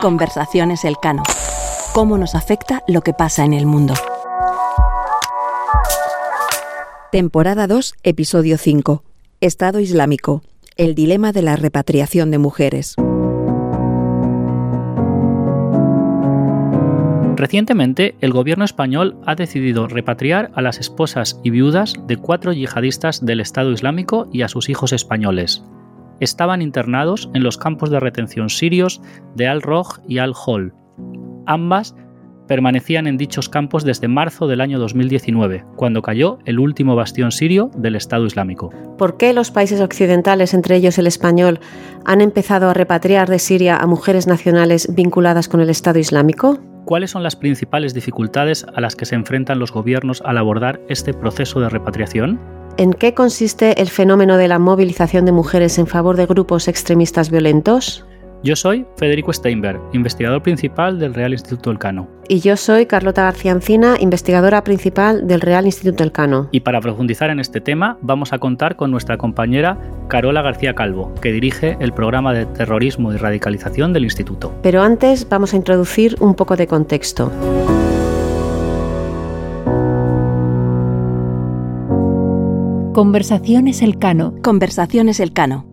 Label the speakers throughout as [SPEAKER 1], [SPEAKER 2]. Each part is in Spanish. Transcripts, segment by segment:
[SPEAKER 1] Conversaciones Elcano. ¿Cómo nos afecta lo que pasa en el mundo? Temporada 2, episodio 5. Estado Islámico. El dilema de la repatriación de mujeres.
[SPEAKER 2] Recientemente, el gobierno español ha decidido repatriar a las esposas y viudas de cuatro yihadistas del Estado Islámico y a sus hijos españoles. Estaban internados en los campos de retención sirios de Al-Roj y Al-Hol. Ambas permanecían en dichos campos desde marzo del año 2019, cuando cayó el último bastión sirio del Estado Islámico.
[SPEAKER 3] ¿Por qué los países occidentales, entre ellos el español, han empezado a repatriar de Siria a mujeres nacionales vinculadas con el Estado Islámico?
[SPEAKER 2] ¿Cuáles son las principales dificultades a las que se enfrentan los gobiernos al abordar este proceso de repatriación?
[SPEAKER 3] ¿En qué consiste el fenómeno de la movilización de mujeres en favor de grupos extremistas violentos?
[SPEAKER 2] Yo soy Federico Steinberg, investigador principal del Real Instituto Elcano.
[SPEAKER 3] Y yo soy Carlota García Encina, investigadora principal del Real Instituto Elcano.
[SPEAKER 2] Y para profundizar en este tema, vamos a contar con nuestra compañera Carola García Calvo, que dirige el programa de terrorismo y radicalización del Instituto.
[SPEAKER 3] Pero antes vamos a introducir un poco de contexto.
[SPEAKER 1] Conversaciones Elcano. Conversaciones Elcano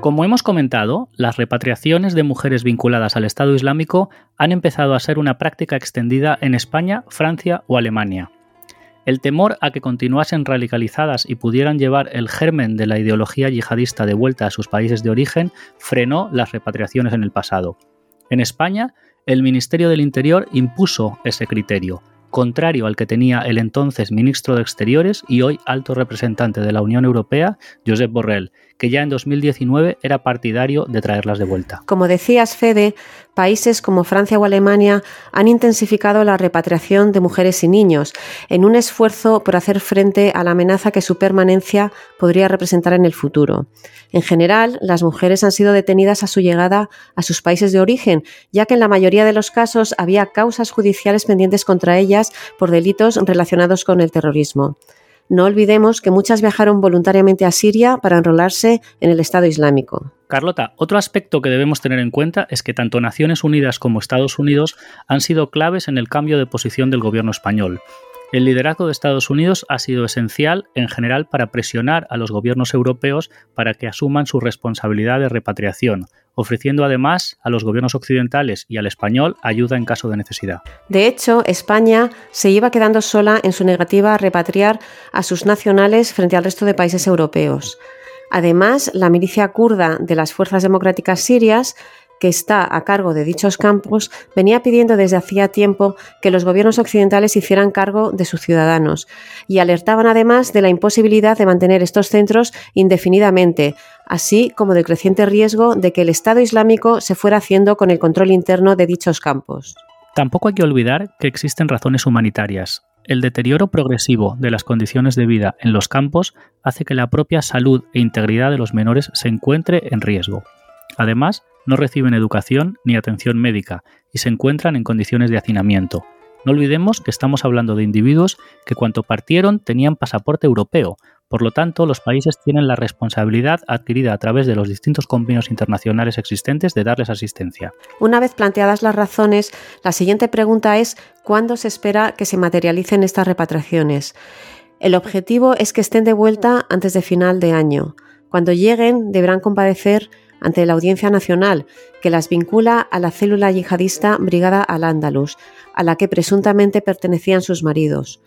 [SPEAKER 2] como hemos comentado, las repatriaciones de mujeres vinculadas al Estado Islámico han empezado a ser una práctica extendida en España, Francia o Alemania. El temor a que continuasen radicalizadas y pudieran llevar el germen de la ideología yihadista de vuelta a sus países de origen frenó las repatriaciones en el pasado. En España, el Ministerio del Interior impuso ese criterio, contrario al que tenía el entonces ministro de Exteriores y hoy alto representante de la Unión Europea, Josep Borrell, que ya en 2019 era partidario de traerlas de vuelta.
[SPEAKER 3] Como decías, Fede, países como Francia o Alemania han intensificado la repatriación de mujeres y niños en un esfuerzo por hacer frente a la amenaza que su permanencia podría representar en el futuro. En general, las mujeres han sido detenidas a su llegada a sus países de origen, ya que en la mayoría de los casos había causas judiciales pendientes contra ellas por delitos relacionados con el terrorismo. No olvidemos que muchas viajaron voluntariamente a Siria para enrolarse en el Estado Islámico.
[SPEAKER 2] Carlota, otro aspecto que debemos tener en cuenta es que tanto Naciones Unidas como Estados Unidos han sido claves en el cambio de posición del gobierno español. El liderazgo de Estados Unidos ha sido esencial en general para presionar a los gobiernos europeos para que asuman su responsabilidad de repatriación, ofreciendo además a los gobiernos occidentales y al español ayuda en caso de necesidad.
[SPEAKER 3] De hecho, España se iba quedando sola en su negativa a repatriar a sus nacionales frente al resto de países europeos. Además, la milicia kurda de las Fuerzas Democráticas Sirias que está a cargo de dichos campos, venía pidiendo desde hacía tiempo que los gobiernos occidentales hicieran cargo de sus ciudadanos y alertaban además de la imposibilidad de mantener estos centros indefinidamente, así como del creciente riesgo de que el Estado Islámico se fuera haciendo con el control interno de dichos campos.
[SPEAKER 2] Tampoco hay que olvidar que existen razones humanitarias. El deterioro progresivo de las condiciones de vida en los campos hace que la propia salud e integridad de los menores se encuentre en riesgo. Además, no reciben educación ni atención médica y se encuentran en condiciones de hacinamiento. No olvidemos que estamos hablando de individuos que cuando partieron tenían pasaporte europeo, por lo tanto los países tienen la responsabilidad adquirida a través de los distintos convenios internacionales existentes de darles asistencia.
[SPEAKER 3] Una vez planteadas las razones, la siguiente pregunta es ¿cuándo se espera que se materialicen estas repatriaciones? El objetivo es que estén de vuelta antes de final de año. Cuando lleguen deberán compadecer ante la Audiencia Nacional, que las vincula a la célula yihadista Brigada Al-Ándalus, a la que presuntamente pertenecían sus maridos.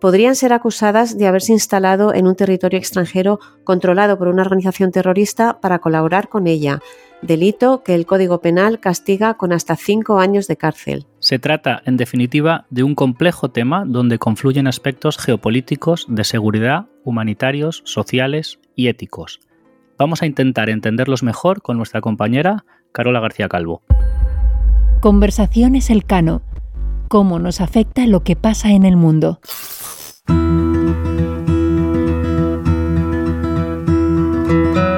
[SPEAKER 3] Podrían ser acusadas de haberse instalado en un territorio extranjero controlado por una organización terrorista para colaborar con ella, delito que el Código Penal castiga con hasta cinco años de cárcel.
[SPEAKER 2] Se trata, en definitiva, de un complejo tema donde confluyen aspectos geopolíticos, de seguridad, humanitarios, sociales y éticos. Vamos a intentar entenderlos mejor con nuestra compañera Carola García Calvo.
[SPEAKER 1] Conversaciones Elcano. Cómo nos afecta lo que pasa en el mundo.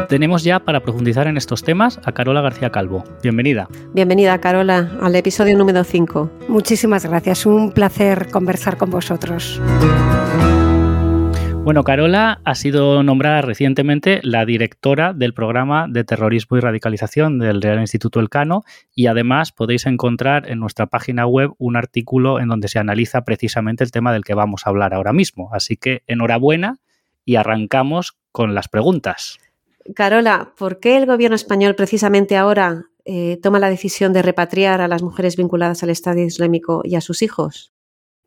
[SPEAKER 2] Tenemos ya para profundizar en estos temas a Carola García Calvo. Bienvenida.
[SPEAKER 3] Bienvenida, Carola, al episodio número 5.
[SPEAKER 4] Muchísimas gracias, un placer conversar con vosotros.
[SPEAKER 2] Bueno, Carola ha sido nombrada recientemente la directora del programa de terrorismo y radicalización del Real Instituto Elcano y además podéis encontrar en nuestra página web un artículo en donde se analiza precisamente el tema del que vamos a hablar ahora mismo. Así que enhorabuena y arrancamos con las preguntas.
[SPEAKER 3] Carola, ¿por qué el gobierno español precisamente ahora eh, toma la decisión de repatriar a las mujeres vinculadas al Estado Islámico y a sus hijos?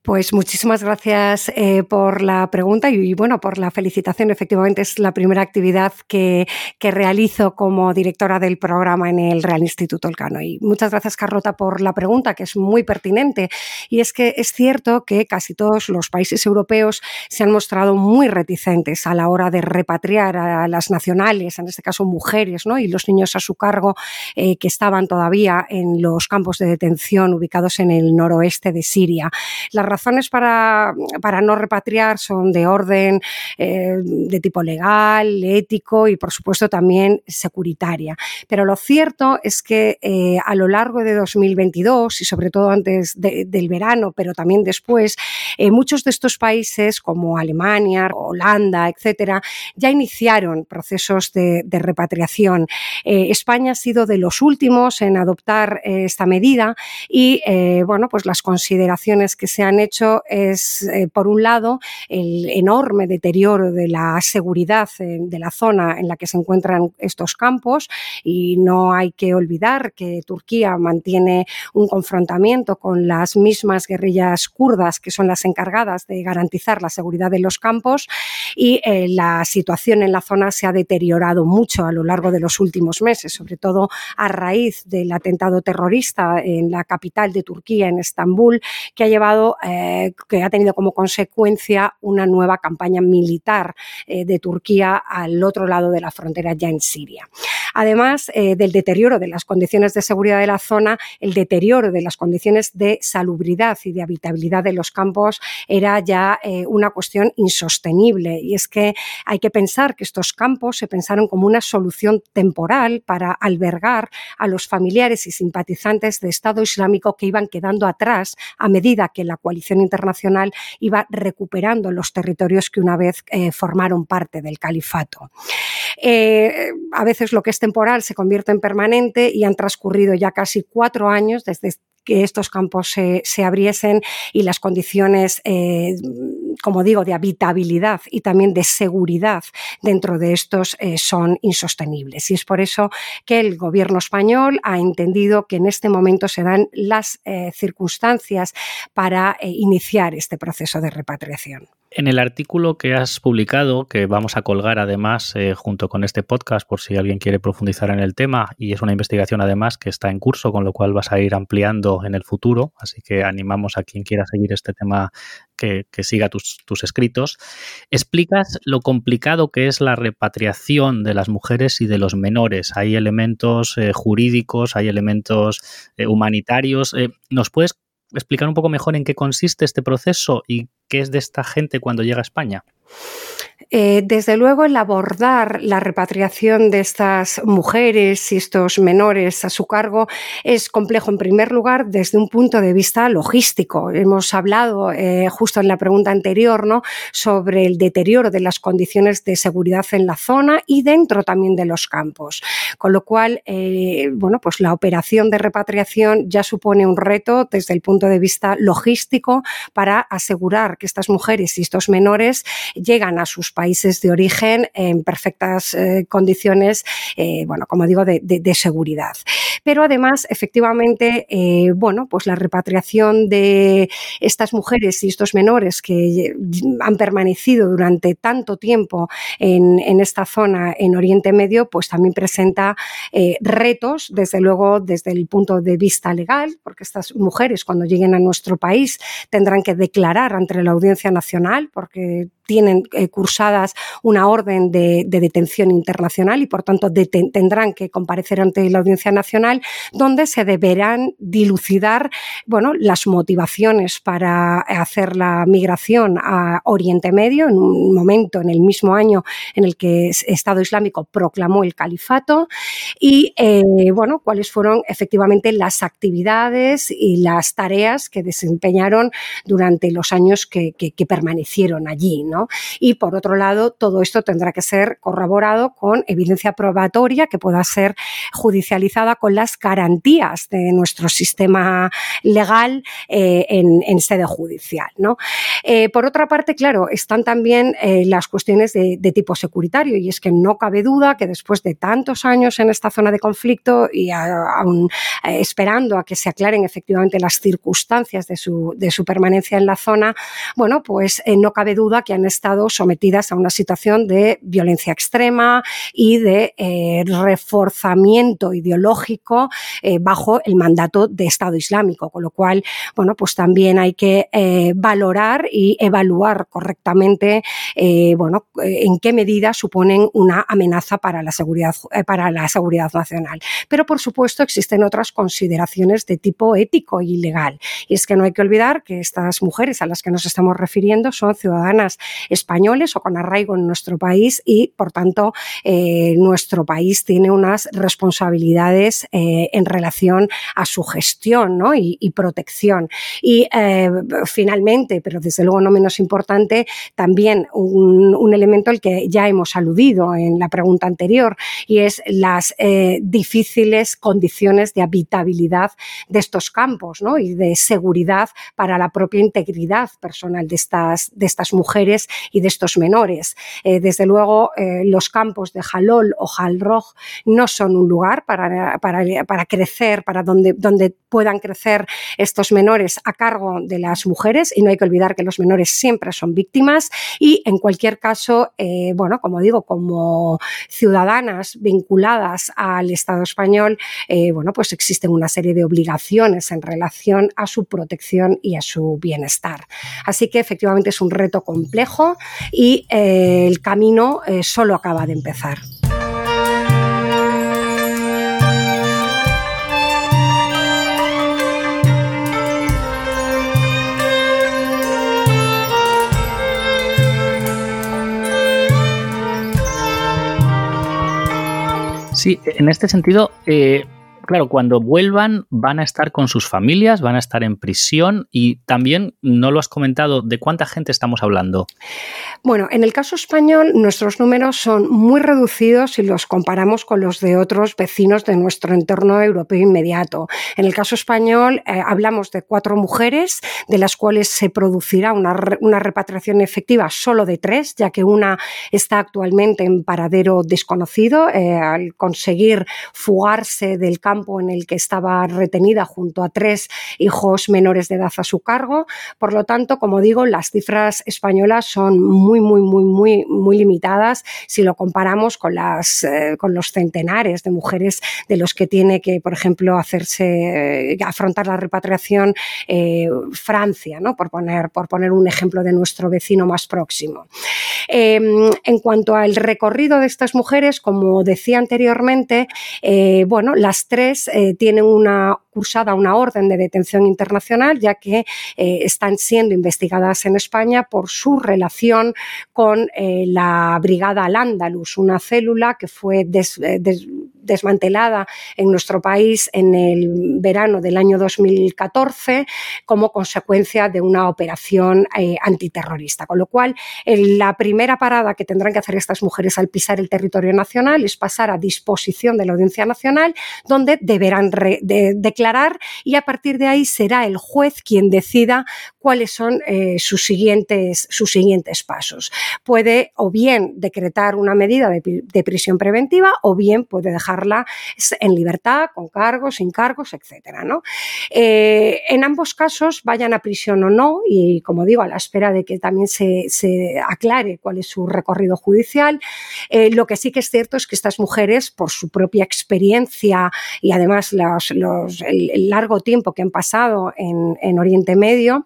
[SPEAKER 4] Pues muchísimas gracias eh, por la pregunta y, bueno, por la felicitación. Efectivamente, es la primera actividad que, que, realizo como directora del programa en el Real Instituto Elcano. Y muchas gracias, Carlota, por la pregunta, que es muy pertinente. Y es que es cierto que casi todos los países europeos se han mostrado muy reticentes a la hora de repatriar a las nacionales, en este caso mujeres, ¿no? y los niños a su cargo eh, que estaban todavía en los campos de detención ubicados en el noroeste de Siria. Razones para, para no repatriar son de orden eh, de tipo legal, ético y, por supuesto, también securitaria. Pero lo cierto es que eh, a lo largo de 2022 y sobre todo antes del verano, pero también después, eh, muchos de estos países como Alemania, Holanda, etcétera, ya iniciaron procesos de, de repatriación. España ha sido de los últimos en adoptar esta medida y, bueno, pues las consideraciones que se han hecho hecho es, eh, por un lado, el enorme deterioro de la seguridad de la zona en la que se encuentran estos campos y no hay que olvidar que Turquía mantiene un confrontamiento con las mismas guerrillas kurdas que son las encargadas de garantizar la seguridad de los campos y eh, la situación en la zona se ha deteriorado mucho a lo largo de los últimos meses, sobre todo a raíz del atentado terrorista en la capital de Turquía, en Estambul, que ha llevado eh, eh, que ha tenido como consecuencia una nueva campaña militar eh, de Turquía al otro lado de la frontera, ya en Siria. Además eh, del deterioro de las condiciones de seguridad de la zona, el deterioro de las condiciones de salubridad y de habitabilidad de los campos era ya una cuestión insostenible. Y es que hay que pensar que estos campos se pensaron como una solución temporal para albergar a los familiares y simpatizantes de Estado Islámico que iban quedando atrás a medida que la coalición internacional iba recuperando los territorios que una vez eh, formaron parte del califato. Eh, a veces lo que es temporal se convierte en permanente y han transcurrido ya casi cuatro años desde que estos campos se, abriesen y las condiciones, eh, como digo, de habitabilidad y también de seguridad dentro de estos eh, son insostenibles. Y es por eso que el gobierno español ha entendido que en este momento se dan las eh, circunstancias para iniciar este proceso de repatriación.
[SPEAKER 2] En el artículo que has publicado, que vamos a colgar además eh, junto con este podcast por si alguien quiere profundizar en el tema, y es una investigación además que está en curso, con lo cual vas a ir ampliando en el futuro, así que animamos a quien quiera seguir este tema que, siga tus, escritos, explicas lo complicado que es la repatriación de las mujeres y de los menores. Hay elementos eh, jurídicos, hay elementos eh, humanitarios. ¿Nos puedes explicar un poco mejor en qué consiste este proceso y qué es de esta gente cuando llega a España?
[SPEAKER 4] Eh, desde luego, el abordar la repatriación de estas mujeres y estos menores a su cargo es complejo, en primer lugar, desde un punto de vista logístico. Hemos hablado eh, justo en la pregunta anterior ¿no? sobre el deterioro de las condiciones de seguridad en la zona y dentro también de los campos. Con lo cual, eh, bueno, pues la operación de repatriación ya supone un reto desde el punto de vista logístico para asegurar que estas mujeres y estos menores llegan a sus países de origen en perfectas eh, condiciones, eh, bueno, como digo, de, seguridad. Pero además, efectivamente, eh, bueno, pues la repatriación de estas mujeres y estos menores que han permanecido durante tanto tiempo en, en esta zona en Oriente Medio, pues también presenta retos, desde luego, desde el punto de vista legal, porque estas mujeres cuando lleguen a nuestro país tendrán que declarar ante la Audiencia Nacional, porque tienen eh, cursadas una orden de, detención internacional y por tanto tendrán que comparecer ante la Audiencia Nacional donde se deberán dilucidar bueno, las motivaciones para hacer la migración a Oriente Medio en un momento, en el mismo año en el que Estado Islámico proclamó el califato y eh, bueno, cuáles fueron efectivamente las actividades y las tareas que desempeñaron durante los años que, permanecieron allí. Y por otro lado, todo esto tendrá que ser corroborado con evidencia probatoria que pueda ser judicializada con las garantías de nuestro sistema legal eh, en, sede judicial. ¿no? Eh, por otra parte, claro, están también eh, las cuestiones de, tipo securitario y es que no cabe duda que después de tantos años en esta zona de conflicto y aún esperando a que se aclaren efectivamente las circunstancias de su, de su permanencia en la zona, bueno, pues no cabe duda que han estado sometidas a una situación de violencia extrema y de reforzamiento ideológico bajo el mandato de Estado Islámico, con lo cual, bueno, pues también hay que eh, valorar y evaluar correctamente, eh, bueno, eh, en qué medida suponen una amenaza para la seguridad, para la seguridad nacional. Pero, por supuesto, existen otras consideraciones de tipo ético y legal. Y es que no hay que olvidar que estas mujeres a las que nos estamos refiriendo son ciudadanas españoles o con arraigo en nuestro país y, por tanto, nuestro país tiene unas responsabilidades en relación a su gestión y, protección. Y eh, finalmente, pero desde luego no menos importante, también un, elemento al que ya hemos aludido en la pregunta anterior y es las eh, difíciles condiciones de habitabilidad de estos campos y de seguridad para la propia integridad personal de estas, de estas mujeres y de estos menores. Eh, desde luego, los campos de Jalol o Jalroj no son un lugar para, para, para crecer, para donde, donde puedan crecer estos menores a cargo de las mujeres y no hay que olvidar que los menores siempre son víctimas y en cualquier caso, eh, bueno, como digo, como ciudadanas vinculadas al Estado español, eh, bueno, pues existen una serie de obligaciones en relación a su protección y a su bienestar. Así que efectivamente es un reto complejo y eh, el camino solo acaba de empezar.
[SPEAKER 2] Sí, en este sentido, eh, claro, cuando vuelvan van a estar con sus familias, van a estar en prisión y también, no lo has comentado, ¿de cuánta gente estamos hablando?
[SPEAKER 4] Bueno, en el caso español nuestros números son muy reducidos si los comparamos con los de otros vecinos de nuestro entorno europeo inmediato. En el caso español eh, hablamos de cuatro mujeres, de las cuales se producirá una, repatriación efectiva solo de tres, ya que una está actualmente en paradero desconocido eh, al conseguir fugarse del campo en el que estaba retenida junto a tres hijos menores de edad a su cargo. Por lo tanto, como digo, las cifras españolas son muy muy, muy, muy, muy, limitadas si lo comparamos con, las, eh, con los centenares de mujeres de los que tiene que, por ejemplo, hacerse, eh, afrontar la repatriación eh, Francia, ¿no? por, poner, por poner un ejemplo de nuestro vecino más próximo. Em, en cuanto al recorrido de estas mujeres, como decía anteriormente, bueno, las tres tienen una cursada una orden de detención internacional, ya que están siendo investigadas en España por su relación con eh, la Brigada Al-Ándalus, una célula que fue eh, desmantelada en nuestro país en el verano del año 2014 como consecuencia de una operación eh, antiterrorista. Con lo cual, la primera parada que tendrán que hacer estas mujeres al pisar el territorio nacional es pasar a disposición de la Audiencia Nacional, donde deberán declarar y a partir de ahí será el juez quien decida cuáles son sus, siguientes, sus siguientes pasos. Puede o bien decretar una medida de, prisión preventiva o bien puede en libertad, con cargos, sin cargos, etcétera. Eh, en ambos casos, vayan a prisión o no, y como digo, a la espera de que también se, aclare cuál es su recorrido judicial, eh, lo que sí que es cierto es que estas mujeres, por su propia experiencia y además el, largo tiempo que han pasado en, Oriente Medio,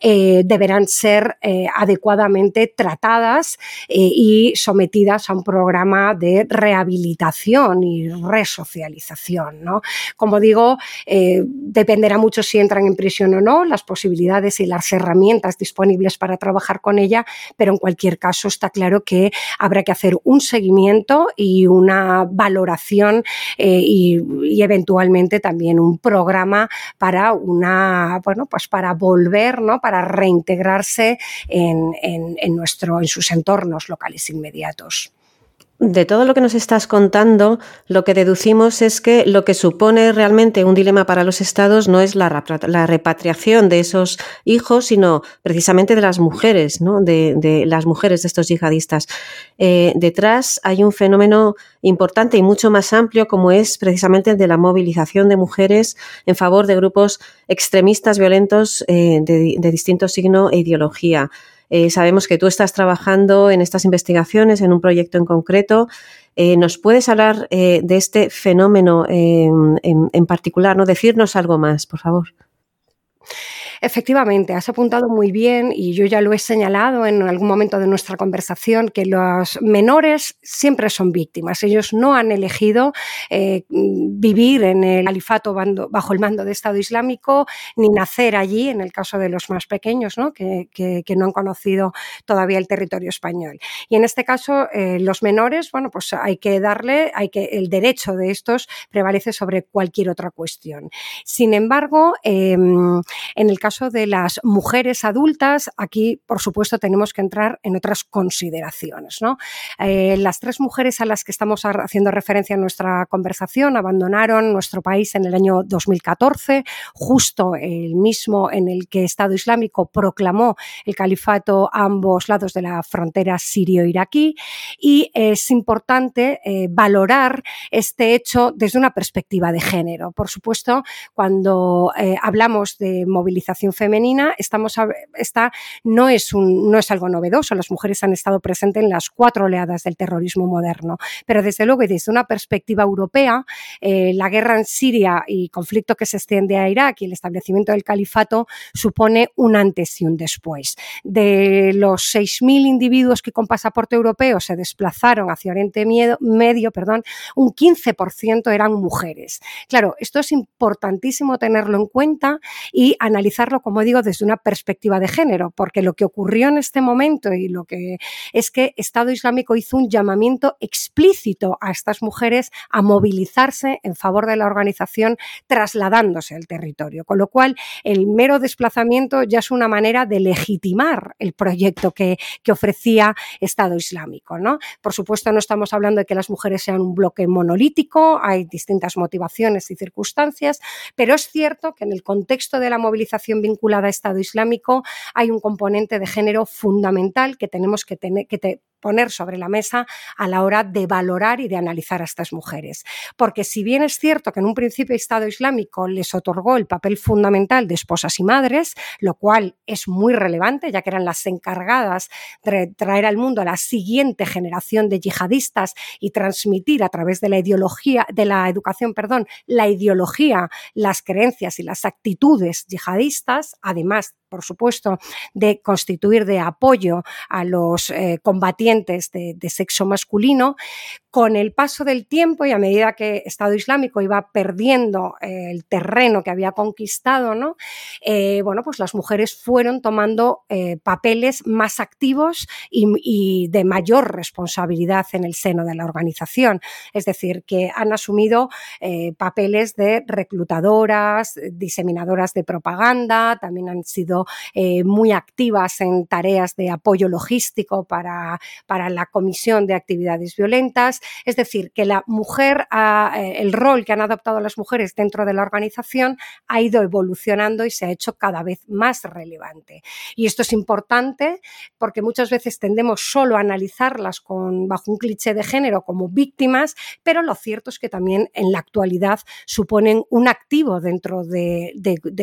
[SPEAKER 4] eh, deberán ser adecuadamente tratadas y sometidas a un programa de rehabilitación y resocialización. ¿no? Como digo, eh, dependerá mucho si entran en prisión o no, las posibilidades y las herramientas disponibles para trabajar con ella, pero en cualquier caso está claro que habrá que hacer un seguimiento y una valoración eh, y, eventualmente también un programa para una, bueno, pues para volver, ¿no? Para reintegrarse en, nuestro, en sus entornos locales inmediatos.
[SPEAKER 3] De todo lo que nos estás contando, lo que deducimos es que lo que supone realmente un dilema para los estados no es la, repatriación de esos hijos, sino precisamente de las mujeres, ¿no? de, las mujeres de estos yihadistas. Eh, detrás hay un fenómeno importante y mucho más amplio, como es precisamente el de la movilización de mujeres en favor de grupos extremistas violentos eh, de, de distinto signo e ideología. Eh, sabemos que tú estás trabajando en estas investigaciones, en un proyecto en concreto. Eh, ¿Nos puedes hablar eh, de este fenómeno en, en, particular? ¿no? Decirnos algo más, por favor.
[SPEAKER 4] Efectivamente, has apuntado muy bien y yo ya lo he señalado en algún momento de nuestra conversación que los menores siempre son víctimas. Ellos no han elegido eh, vivir en el califato bajo el mando de Estado Islámico ni nacer allí, en el caso de los más pequeños, ¿no? Que, no han conocido todavía el territorio español. Y en este caso, eh, los menores, bueno, pues hay que darle, hay que, el derecho de estos prevalece sobre cualquier otra cuestión. Sin embargo, em, en el caso caso de las mujeres adultas, aquí, por supuesto, tenemos que entrar en otras consideraciones. ¿no? Eh, las tres mujeres a las que estamos haciendo referencia en nuestra conversación abandonaron nuestro país en el año 2014, justo el mismo en el que Estado Islámico proclamó el califato a ambos lados de la frontera sirio-iraquí y es importante eh, valorar este hecho desde una perspectiva de género. Por supuesto, cuando eh, hablamos de movilización femenina, estamos esta no es, un, no es algo novedoso. Las mujeres han estado presentes en las cuatro oleadas del terrorismo moderno. Pero desde luego, y desde una perspectiva europea, eh, la guerra en Siria y conflicto que se extiende a Irak y el establecimiento del califato supone un antes y un después. De los 6.000 individuos que con pasaporte europeo se desplazaron hacia Oriente Medio, perdón, un 15% eran mujeres. Claro, esto es importantísimo tenerlo en cuenta y analizar como digo, desde una perspectiva de género, porque lo que ocurrió en este momento y lo que es que Estado Islámico hizo un llamamiento explícito a estas mujeres a movilizarse en favor de la organización trasladándose al territorio, con lo cual el mero desplazamiento ya es una manera de legitimar el proyecto que, que ofrecía Estado Islámico. ¿no? Por supuesto, no estamos hablando de que las mujeres sean un bloque monolítico, hay distintas motivaciones y circunstancias, pero es cierto que en el contexto de la movilización vinculada a Estado Islámico, hay un componente de género fundamental que tenemos que, tener, que poner sobre la mesa a la hora de valorar y de analizar a estas mujeres. Porque si bien es cierto que en un principio Estado Islámico les otorgó el papel fundamental de esposas y madres, lo cual es muy relevante, ya que eran las encargadas de traer al mundo a la siguiente generación de yihadistas y transmitir a través de la ideología, de la educación, perdón, la ideología, las creencias y las actitudes yihadistas, además por supuesto, de constituir de apoyo a los eh, combatientes de, sexo masculino, con el paso del tiempo y a medida que Estado Islámico iba perdiendo eh, el terreno que había conquistado, ¿no? Eh, bueno, pues las mujeres fueron tomando papeles más activos y, y, de mayor responsabilidad en el seno de la organización. Es decir, que han asumido papeles de reclutadoras, diseminadoras de propaganda, también han sido eh, muy activas en tareas de apoyo logístico para, para, la comisión de actividades violentas. Es decir, que la mujer, eh, el rol que han adoptado las mujeres dentro de la organización ha ido evolucionando y se ha hecho cada vez más relevante. Y esto es importante porque muchas veces tendemos solo a analizarlas con, bajo un cliché de género como víctimas, pero lo cierto es que también en la actualidad suponen un activo dentro de,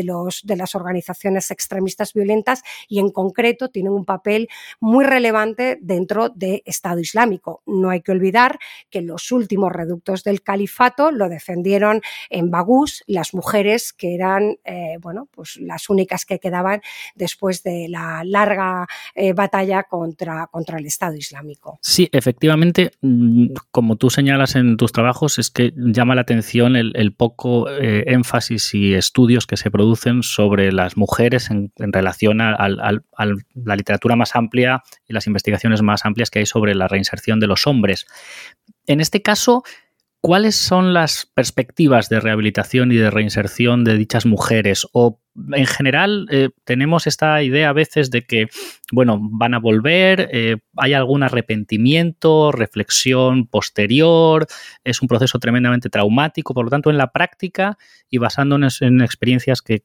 [SPEAKER 4] los, de las organizaciones extremistas violentas y en concreto tienen un papel muy relevante dentro del Estado Islámico. No hay que olvidar que los últimos reductos del califato lo defendieron en Bagús las mujeres que eran eh, bueno, pues las únicas que quedaban después de la larga eh, batalla contra, contra el Estado Islámico.
[SPEAKER 2] Sí, efectivamente, mm, como tú señalas en tus trabajos, es que llama la atención el, poco eh, énfasis y estudios que se producen sobre las mujeres en, relación a, la literatura más amplia y las investigaciones más amplias que hay sobre la reinserción de los hombres. En este caso, ¿Cuáles son las perspectivas de rehabilitación y de reinserción de dichas mujeres? O en general eh, tenemos esta idea a veces de que, bueno, van a volver, eh, hay algún arrepentimiento, reflexión posterior, es un proceso tremendamente traumático, por lo tanto, en la práctica y basándonos en experiencias que,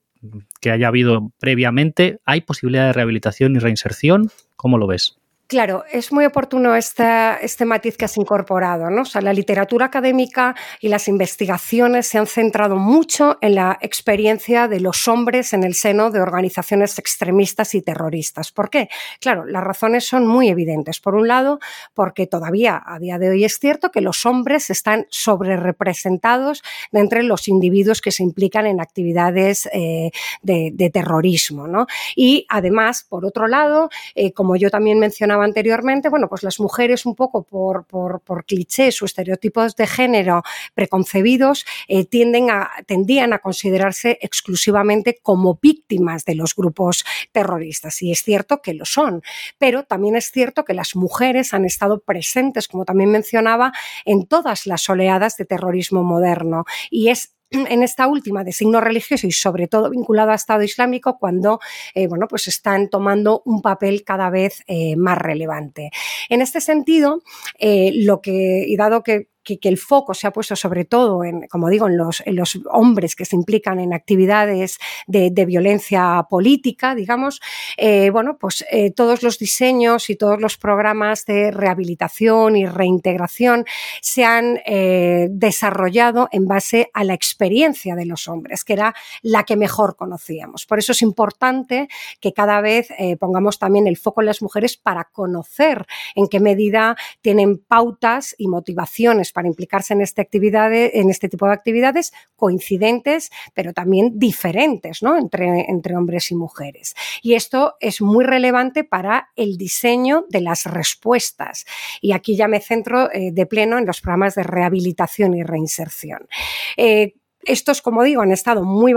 [SPEAKER 2] que haya habido previamente, ¿hay posibilidad de rehabilitación y reinserción? ¿Cómo lo ves?
[SPEAKER 4] Claro, es muy oportuno este matiz que has incorporado. ¿no? O sea, la literatura académica y las investigaciones se han centrado mucho en la experiencia de los hombres en el seno de organizaciones extremistas y terroristas. ¿Por qué? Claro, las razones son muy evidentes. Por un lado, porque todavía a día de hoy es cierto que los hombres están sobrerepresentados de entre los individuos que se implican en actividades eh, de, terrorismo. ¿no? Y además, por otro lado, eh, como yo también mencionaba, anteriormente, bueno, pues las mujeres un poco por, por, clichés o estereotipos de género preconcebidos eh, tienden a, tendían a considerarse exclusivamente como víctimas de los grupos terroristas. Y es cierto que lo son, pero también es cierto que las mujeres han estado presentes, como también mencionaba, en todas las oleadas de terrorismo moderno. Y es en esta última de signo religioso y sobre todo vinculado al Estado Islámico cuando eh, bueno, pues están tomando un papel cada vez eh, más relevante. En este sentido, eh, lo que, y dado que que, el foco se ha puesto sobre todo en, como digo, en los, en los hombres que se implican en actividades de, violencia política, digamos, eh, bueno, pues eh, todos los diseños y todos los programas de rehabilitación y reintegración se han eh, desarrollado en base a la experiencia de los hombres, que era la que mejor conocíamos. Por eso es importante que cada vez pongamos también el foco en las mujeres para conocer en qué medida tienen pautas y motivaciones para implicarse en, este en este tipo de actividades coincidentes, pero también diferentes ¿no? entre, entre hombres y mujeres. Y esto es muy relevante para el diseño de las respuestas. Y aquí ya me centro eh, de pleno en los programas de rehabilitación y reinserción. Eh, estos, como digo, han estado muy,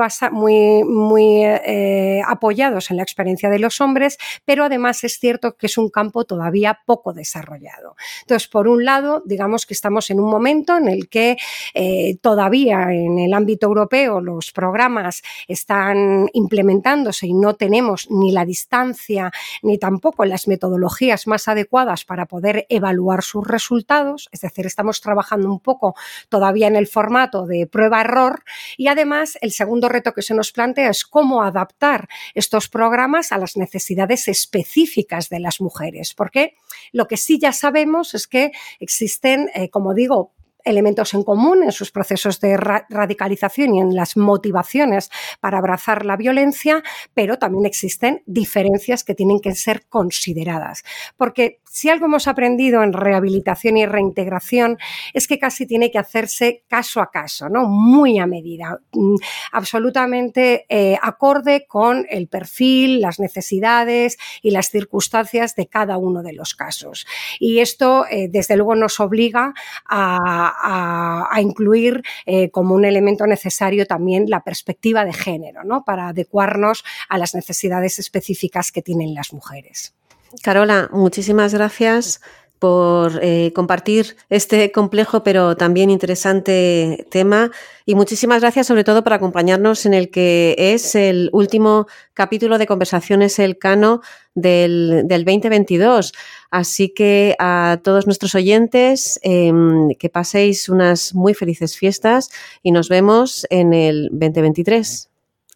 [SPEAKER 4] eh, apoyados en la experiencia de los hombres, pero además es cierto que es un campo todavía poco desarrollado. Entonces, por un lado, digamos que estamos en un momento en el que eh, todavía en el ámbito europeo los programas están implementándose y no tenemos ni la distancia ni tampoco las metodologías más adecuadas para poder evaluar sus resultados. Es decir, estamos trabajando un poco todavía en el formato de prueba-error y además, el segundo reto que se nos plantea es cómo adaptar estos programas a las necesidades específicas de las mujeres. Porque lo que sí ya sabemos es que existen, eh, como digo, elementos en común en sus procesos de radicalización y en las motivaciones para abrazar la violencia, pero también existen diferencias que tienen que ser consideradas. Porque si algo hemos aprendido en rehabilitación y reintegración es que casi tiene que hacerse caso a caso, ¿no? Muy a medida, mm, absolutamente eh, acorde con el perfil, las necesidades y las circunstancias de cada uno de los casos. Y esto, eh, desde luego, nos obliga a, a, incluir eh, como un elemento necesario también la perspectiva de género, ¿no? para adecuarnos a las necesidades específicas que tienen las mujeres.
[SPEAKER 3] Carola, muchísimas gracias por eh, compartir este complejo pero también interesante tema y muchísimas gracias sobre todo por acompañarnos en el que es el último capítulo de Conversaciones El Cano del, 2022. Así que a todos nuestros oyentes em, que paséis unas muy felices fiestas y nos vemos en el 2023.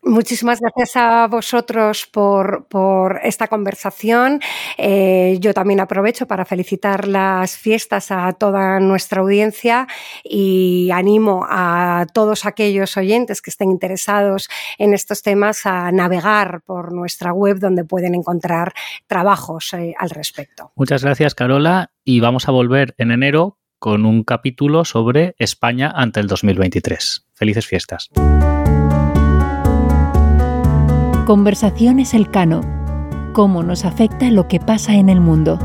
[SPEAKER 4] Muchísimas gracias a vosotros por, esta conversación. Eh, yo también aprovecho para felicitar las fiestas a toda nuestra audiencia y animo a todos aquellos oyentes que estén interesados en estos temas a navegar por nuestra web donde pueden encontrar trabajos eh, al respecto.
[SPEAKER 2] Muchas gracias, Carola, y vamos a volver en enero con un capítulo sobre España ante el 2023. Felices fiestas.
[SPEAKER 1] Conversaciones Elcano. Cómo nos afecta lo que pasa en el mundo.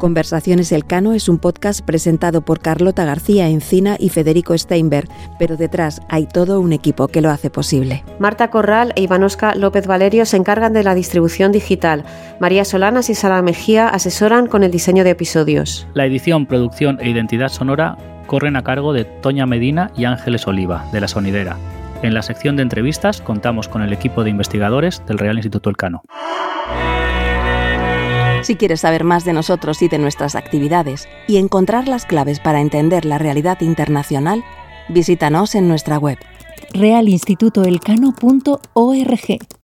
[SPEAKER 1] Conversaciones Elcano es un podcast presentado por Carlota García Encina y Federico Steinberg, pero detrás hay todo un equipo que lo hace posible.
[SPEAKER 3] Marta Corral e Ivanosca López Valerio se encargan de la distribución digital. María Solanas y Sara Mejía asesoran con el diseño de episodios.
[SPEAKER 2] La edición, producción e identidad sonora corren a cargo de Toña Medina y Ángeles Oliva, de La Sonidera. En la sección de entrevistas contamos con el equipo de investigadores del Real Instituto Elcano.
[SPEAKER 1] Si quieres saber más de nosotros y de nuestras actividades y encontrar las claves para entender la realidad internacional, visítanos en nuestra web realinstitutoelcano.org